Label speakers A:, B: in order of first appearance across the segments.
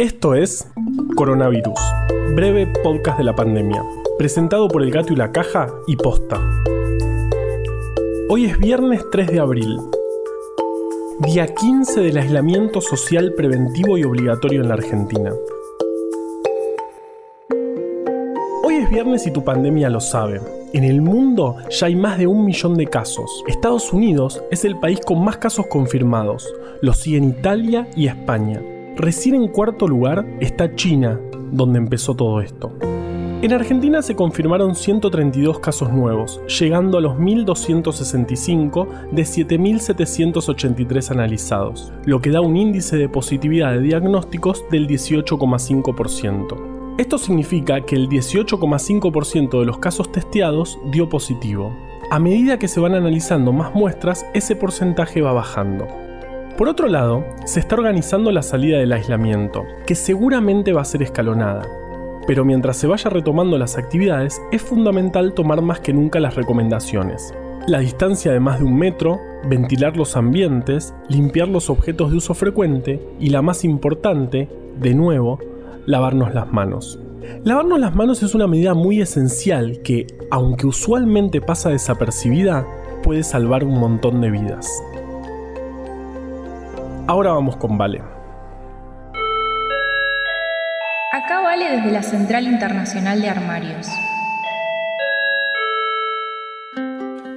A: Esto es Coronavirus, breve podcast de la pandemia, presentado por El Gato y la Caja y Posta. Hoy es viernes 3 de abril, día 15 del aislamiento social preventivo y obligatorio en la Argentina. Hoy es viernes y tu pandemia lo sabe. En el mundo ya hay más de un millón de casos. Estados Unidos es el país con más casos confirmados. Lo siguen Italia y España. Recién en cuarto lugar está China, donde empezó todo esto. En Argentina se confirmaron 132 casos nuevos, llegando a los 1.265 de 7.783 analizados, lo que da un índice de positividad de diagnósticos del 18,5%. Esto significa que el 18,5% de los casos testeados dio positivo. A medida que se van analizando más muestras, ese porcentaje va bajando. Por otro lado, se está organizando la salida del aislamiento, que seguramente va a ser escalonada. Pero mientras se vaya retomando las actividades, es fundamental tomar más que nunca las recomendaciones. La distancia de más de un metro, ventilar los ambientes, limpiar los objetos de uso frecuente y la más importante, de nuevo, lavarnos las manos. Lavarnos las manos es una medida muy esencial que, aunque usualmente pasa desapercibida, puede salvar un montón de vidas. Ahora vamos con Vale.
B: Acá Vale desde la Central Internacional de Armarios.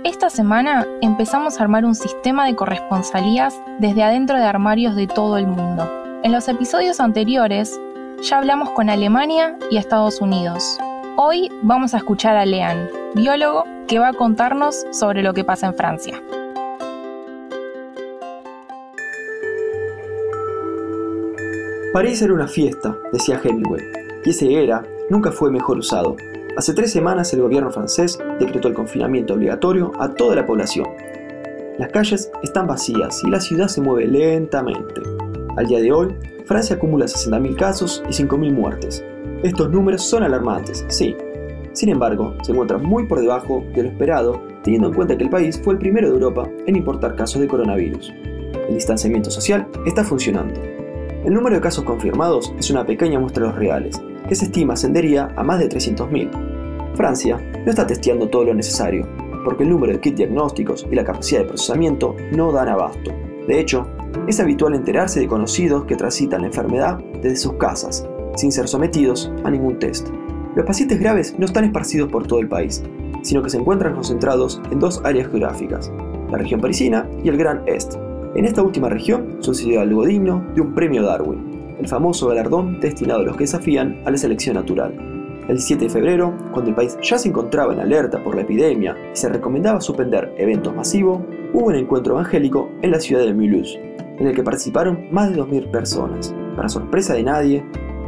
B: Esta semana empezamos a armar un sistema de corresponsalías desde adentro de armarios de todo el mundo. En los episodios anteriores ya hablamos con Alemania y Estados Unidos. Hoy vamos a escuchar a Lean, biólogo, que va a contarnos sobre lo que pasa en Francia.
C: París era una fiesta, decía Hemingway, y ese era nunca fue mejor usado. Hace tres semanas el gobierno francés decretó el confinamiento obligatorio a toda la población. Las calles están vacías y la ciudad se mueve lentamente. Al día de hoy, Francia acumula 60.000 casos y 5.000 muertes. Estos números son alarmantes, sí. Sin embargo, se encuentran muy por debajo de lo esperado, teniendo en cuenta que el país fue el primero de Europa en importar casos de coronavirus. El distanciamiento social está funcionando. El número de casos confirmados es una pequeña muestra de los reales, que se estima ascendería a más de 300.000. Francia no está testeando todo lo necesario, porque el número de kits diagnósticos y la capacidad de procesamiento no dan abasto. De hecho, es habitual enterarse de conocidos que transitan la enfermedad desde sus casas, sin ser sometidos a ningún test. Los pacientes graves no están esparcidos por todo el país, sino que se encuentran concentrados en dos áreas geográficas, la región parisina y el Gran Est, en esta última región sucedió algo digno de un premio Darwin, el famoso galardón destinado a los que desafían a la selección natural. El 7 de febrero, cuando el país ya se encontraba en alerta por la epidemia y se recomendaba suspender eventos masivos, hubo un encuentro evangélico en la ciudad de Mulhouse, en el que participaron más de 2.000 personas. Para sorpresa de nadie,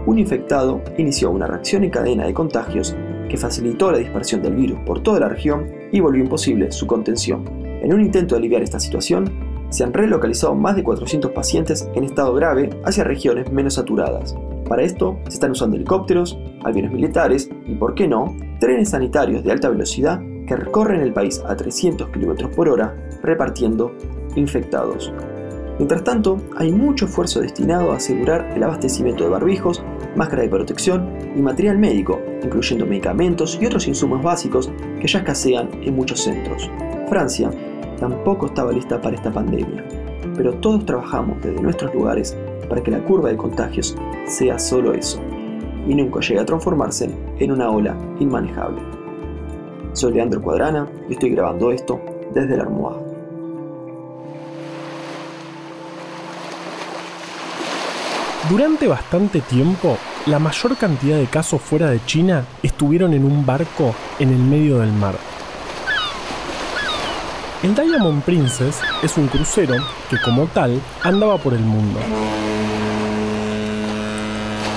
C: un infectado inició una reacción en cadena de contagios que facilitó la dispersión del virus por toda la región y volvió imposible su contención. En un intento de aliviar esta situación, se han relocalizado más de 400 pacientes en estado grave hacia regiones menos saturadas. Para esto se están usando helicópteros, aviones militares y, por qué no, trenes sanitarios de alta velocidad que recorren el país a 300 km por hora repartiendo infectados. Mientras tanto, hay mucho esfuerzo destinado a asegurar el abastecimiento de barbijos, máscara de protección y material médico, incluyendo medicamentos y otros insumos básicos que ya escasean en muchos centros. Francia tampoco estaba lista para esta pandemia, pero todos trabajamos desde nuestros lugares para que la curva de contagios sea solo eso, y nunca llegue a transformarse en una ola inmanejable. Soy Leandro Cuadrana y estoy grabando esto desde la almohada.
A: Durante bastante tiempo, la mayor cantidad de casos fuera de China estuvieron en un barco en el medio del mar. El Diamond Princess es un crucero que como tal andaba por el mundo.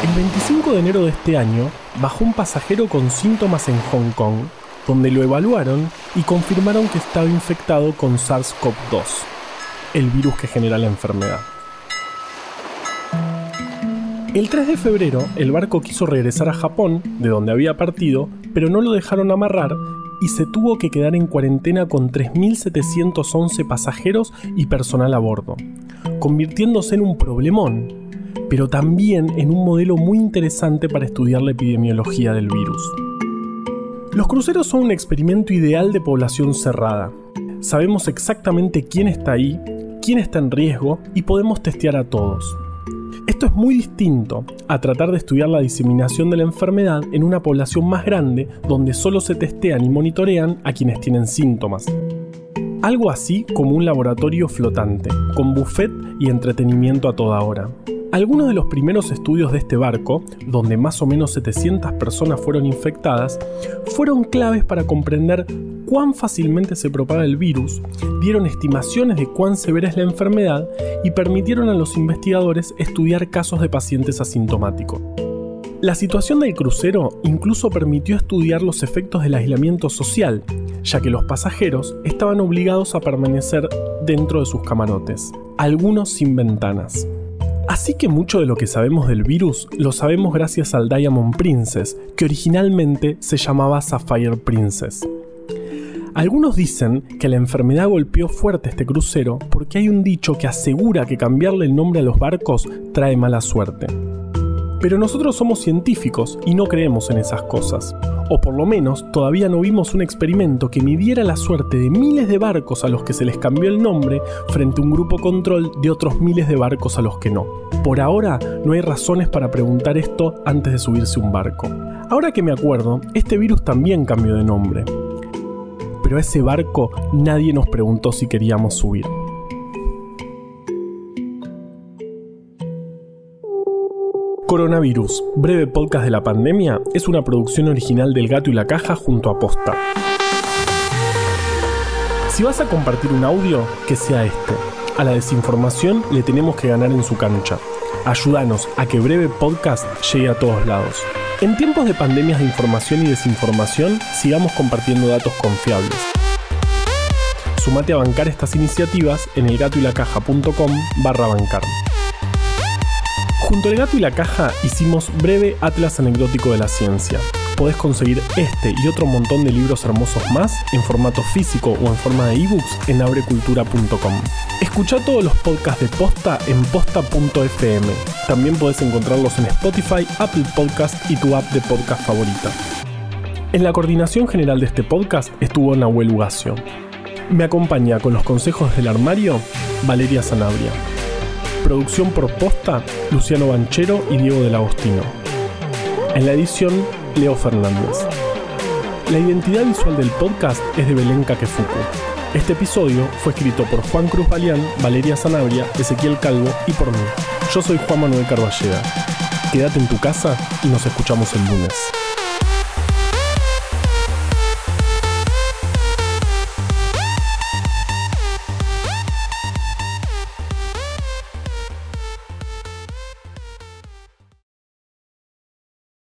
A: El 25 de enero de este año bajó un pasajero con síntomas en Hong Kong, donde lo evaluaron y confirmaron que estaba infectado con SARS-CoV-2, el virus que genera la enfermedad. El 3 de febrero, el barco quiso regresar a Japón, de donde había partido, pero no lo dejaron amarrar y se tuvo que quedar en cuarentena con 3.711 pasajeros y personal a bordo, convirtiéndose en un problemón. pero también en un modelo muy interesante para estudiar la epidemiología del virus. Los cruceros son un experimento ideal de población cerrada. Sabemos exactamente quién está ahí, quién está en riesgo y podemos testear a todos. Esto es muy distinto a tratar de estudiar la diseminación de la enfermedad en una población más grande donde solo se testean y monitorean a quienes tienen síntomas. Algo así como un laboratorio flotante, con buffet y entretenimiento a toda hora. Algunos de los primeros estudios de este barco, donde más o menos 700 personas fueron infectadas, fueron claves para comprender cuán fácilmente se propaga el virus, dieron estimaciones de cuán severa es la enfermedad y permitieron a los investigadores estudiar casos de pacientes asintomáticos. La situación del crucero incluso permitió estudiar los efectos del aislamiento social, ya que los pasajeros estaban obligados a permanecer dentro de sus camarotes, algunos sin ventanas. Así que mucho de lo que sabemos del virus lo sabemos gracias al Diamond Princess, que originalmente se llamaba Sapphire Princess. Algunos dicen que la enfermedad golpeó fuerte este crucero porque hay un dicho que asegura que cambiarle el nombre a los barcos trae mala suerte. Pero nosotros somos científicos y no creemos en esas cosas. O por lo menos todavía no vimos un experimento que midiera la suerte de miles de barcos a los que se les cambió el nombre frente a un grupo control de otros miles de barcos a los que no. Por ahora no hay razones para preguntar esto antes de subirse un barco. Ahora que me acuerdo, este virus también cambió de nombre pero a ese barco nadie nos preguntó si queríamos subir. Coronavirus, breve podcast de la pandemia, es una producción original del Gato y la Caja junto a Posta. Si vas a compartir un audio, que sea este. A la desinformación le tenemos que ganar en su cancha. Ayúdanos a que breve podcast llegue a todos lados. En tiempos de pandemias de información y desinformación, sigamos compartiendo datos confiables. Sumate a bancar estas iniciativas en elgatoylacaja.com barra bancar. Junto al gato y la caja hicimos breve atlas anecdótico de la ciencia. Podés conseguir este y otro montón de libros hermosos más en formato físico o en forma de ebooks en abrecultura.com. Escucha todos los podcasts de Posta en posta.fm. También podés encontrarlos en Spotify, Apple Podcast y tu app de podcast favorita. En la coordinación general de este podcast estuvo Nahuel Ugacio. Me acompaña con los consejos del armario Valeria Sanabria. Producción por posta, Luciano Banchero y Diego del Agostino. En la edición, Leo Fernández. La identidad visual del podcast es de Belén Kakefuku. Este episodio fue escrito por Juan Cruz Balián, Valeria Sanabria, Ezequiel Calvo y por mí. Yo soy Juan Manuel Carballeda. Quédate en tu casa y nos escuchamos el lunes.